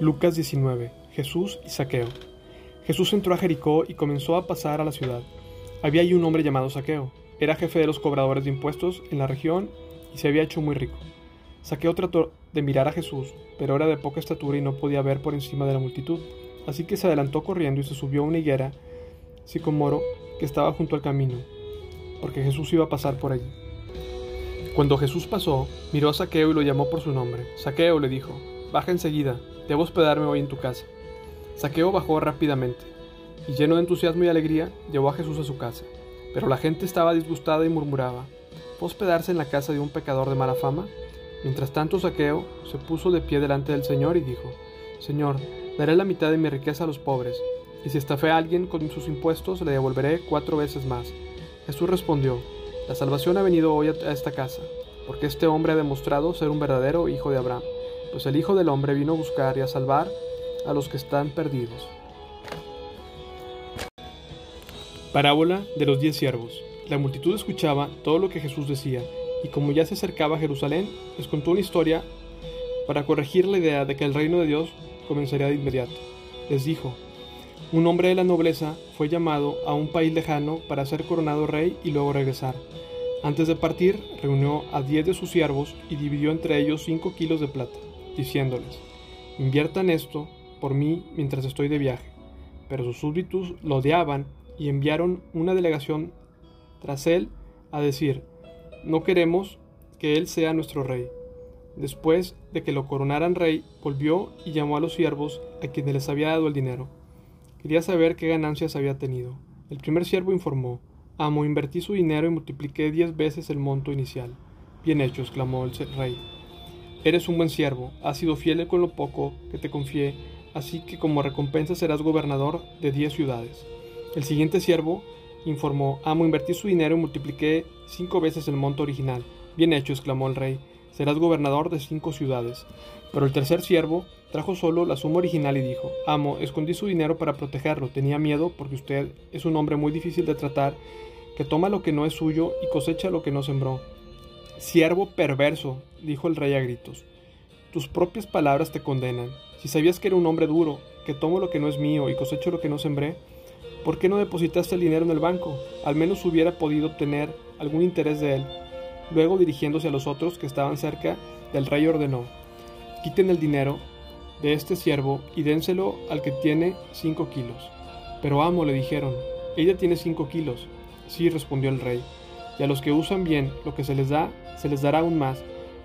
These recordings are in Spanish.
Lucas 19. Jesús y Saqueo. Jesús entró a Jericó y comenzó a pasar a la ciudad. Había allí un hombre llamado Saqueo. Era jefe de los cobradores de impuestos en la región y se había hecho muy rico. Saqueo trató de mirar a Jesús, pero era de poca estatura y no podía ver por encima de la multitud. Así que se adelantó corriendo y se subió a una higuera sicomoro que estaba junto al camino, porque Jesús iba a pasar por allí. Cuando Jesús pasó, miró a Saqueo y lo llamó por su nombre. Saqueo le dijo, Baja enseguida, debo hospedarme hoy en tu casa. Saqueo bajó rápidamente, y lleno de entusiasmo y alegría, llevó a Jesús a su casa. Pero la gente estaba disgustada y murmuraba, ¿fue hospedarse en la casa de un pecador de mala fama? Mientras tanto Saqueo se puso de pie delante del Señor y dijo, Señor, daré la mitad de mi riqueza a los pobres, y si estafé a alguien con sus impuestos le devolveré cuatro veces más. Jesús respondió, La salvación ha venido hoy a esta casa, porque este hombre ha demostrado ser un verdadero hijo de Abraham pues el Hijo del Hombre vino a buscar y a salvar a los que están perdidos. Parábola de los diez siervos. La multitud escuchaba todo lo que Jesús decía, y como ya se acercaba a Jerusalén, les contó una historia para corregir la idea de que el reino de Dios comenzaría de inmediato. Les dijo, un hombre de la nobleza fue llamado a un país lejano para ser coronado rey y luego regresar. Antes de partir, reunió a diez de sus siervos y dividió entre ellos cinco kilos de plata diciéndoles, inviertan esto por mí mientras estoy de viaje. Pero sus súbditos lo odiaban y enviaron una delegación tras él a decir, no queremos que él sea nuestro rey. Después de que lo coronaran rey, volvió y llamó a los siervos a quienes les había dado el dinero. Quería saber qué ganancias había tenido. El primer siervo informó, Amo, invertí su dinero y multipliqué diez veces el monto inicial. Bien hecho, exclamó el rey. Eres un buen siervo, has sido fiel con lo poco que te confié, así que como recompensa serás gobernador de diez ciudades. El siguiente siervo informó, amo, invertí su dinero y multipliqué cinco veces el monto original. Bien hecho, exclamó el rey, serás gobernador de cinco ciudades. Pero el tercer siervo trajo solo la suma original y dijo, amo, escondí su dinero para protegerlo, tenía miedo porque usted es un hombre muy difícil de tratar, que toma lo que no es suyo y cosecha lo que no sembró. Siervo perverso, dijo el rey a gritos, tus propias palabras te condenan. Si sabías que era un hombre duro, que tomo lo que no es mío y cosecho lo que no sembré, ¿por qué no depositaste el dinero en el banco? Al menos hubiera podido obtener algún interés de él. Luego, dirigiéndose a los otros que estaban cerca, el rey ordenó, quiten el dinero de este siervo y dénselo al que tiene cinco kilos. Pero amo, le dijeron, ella tiene cinco kilos. Sí, respondió el rey, y a los que usan bien lo que se les da, se les dará aún más,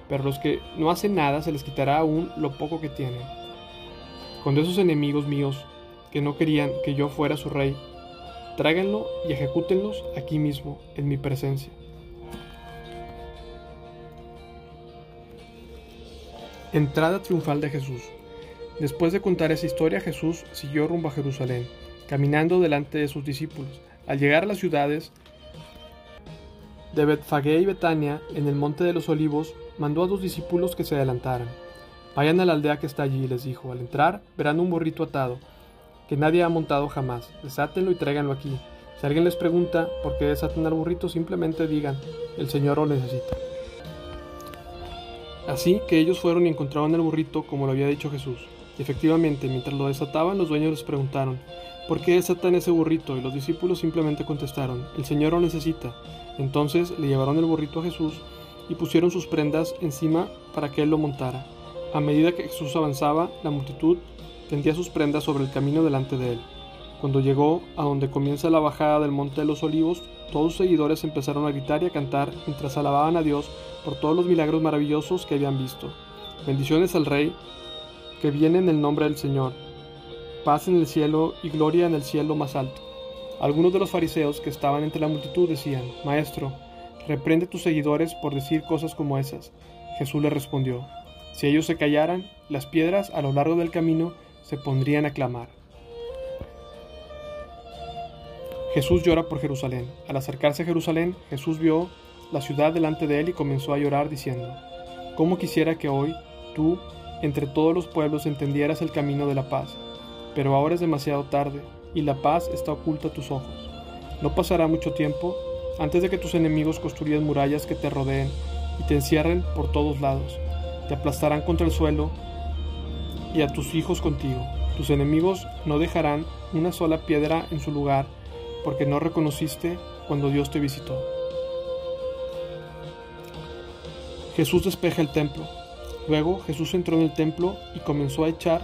pero los que no hacen nada se les quitará aún lo poco que tienen. Cuando esos enemigos míos, que no querían que yo fuera su rey, tráiganlo y ejecútenlos aquí mismo, en mi presencia. Entrada triunfal de Jesús. Después de contar esa historia, Jesús siguió rumbo a Jerusalén, caminando delante de sus discípulos. Al llegar a las ciudades, de Betfagé y Betania, en el monte de los olivos, mandó a dos discípulos que se adelantaran. Vayan a la aldea que está allí, les dijo. Al entrar, verán un burrito atado, que nadie ha montado jamás. Desátenlo y tráiganlo aquí. Si alguien les pregunta por qué desaten al burrito, simplemente digan, el Señor lo necesita. Así que ellos fueron y encontraron el burrito como lo había dicho Jesús. Y efectivamente, mientras lo desataban, los dueños les preguntaron, ¿por qué desatan ese burrito? Y los discípulos simplemente contestaron, el Señor lo necesita. Entonces le llevaron el burrito a Jesús y pusieron sus prendas encima para que él lo montara. A medida que Jesús avanzaba, la multitud tendía sus prendas sobre el camino delante de él. Cuando llegó a donde comienza la bajada del Monte de los Olivos, todos sus seguidores empezaron a gritar y a cantar mientras alababan a Dios por todos los milagros maravillosos que habían visto. Bendiciones al Rey que viene en el nombre del Señor. Paz en el cielo y gloria en el cielo más alto. Algunos de los fariseos que estaban entre la multitud decían, Maestro, reprende a tus seguidores por decir cosas como esas. Jesús le respondió, Si ellos se callaran, las piedras a lo largo del camino se pondrían a clamar. Jesús llora por Jerusalén. Al acercarse a Jerusalén, Jesús vio la ciudad delante de él y comenzó a llorar diciendo, ¿Cómo quisiera que hoy tú, entre todos los pueblos, entendieras el camino de la paz? Pero ahora es demasiado tarde y la paz está oculta a tus ojos. No pasará mucho tiempo antes de que tus enemigos construyan murallas que te rodeen y te encierren por todos lados. Te aplastarán contra el suelo y a tus hijos contigo. Tus enemigos no dejarán una sola piedra en su lugar, porque no reconociste cuando Dios te visitó. Jesús despeja el templo. Luego Jesús entró en el templo y comenzó a echar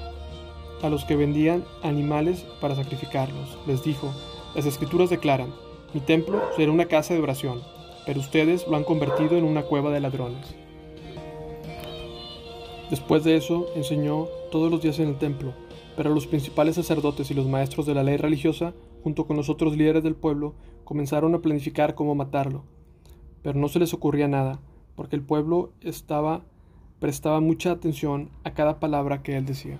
a los que vendían animales para sacrificarlos. Les dijo, las escrituras declaran, mi templo será una casa de oración, pero ustedes lo han convertido en una cueva de ladrones. Después de eso enseñó todos los días en el templo, pero los principales sacerdotes y los maestros de la ley religiosa, junto con los otros líderes del pueblo, comenzaron a planificar cómo matarlo. Pero no se les ocurría nada, porque el pueblo estaba prestaba mucha atención a cada palabra que él decía.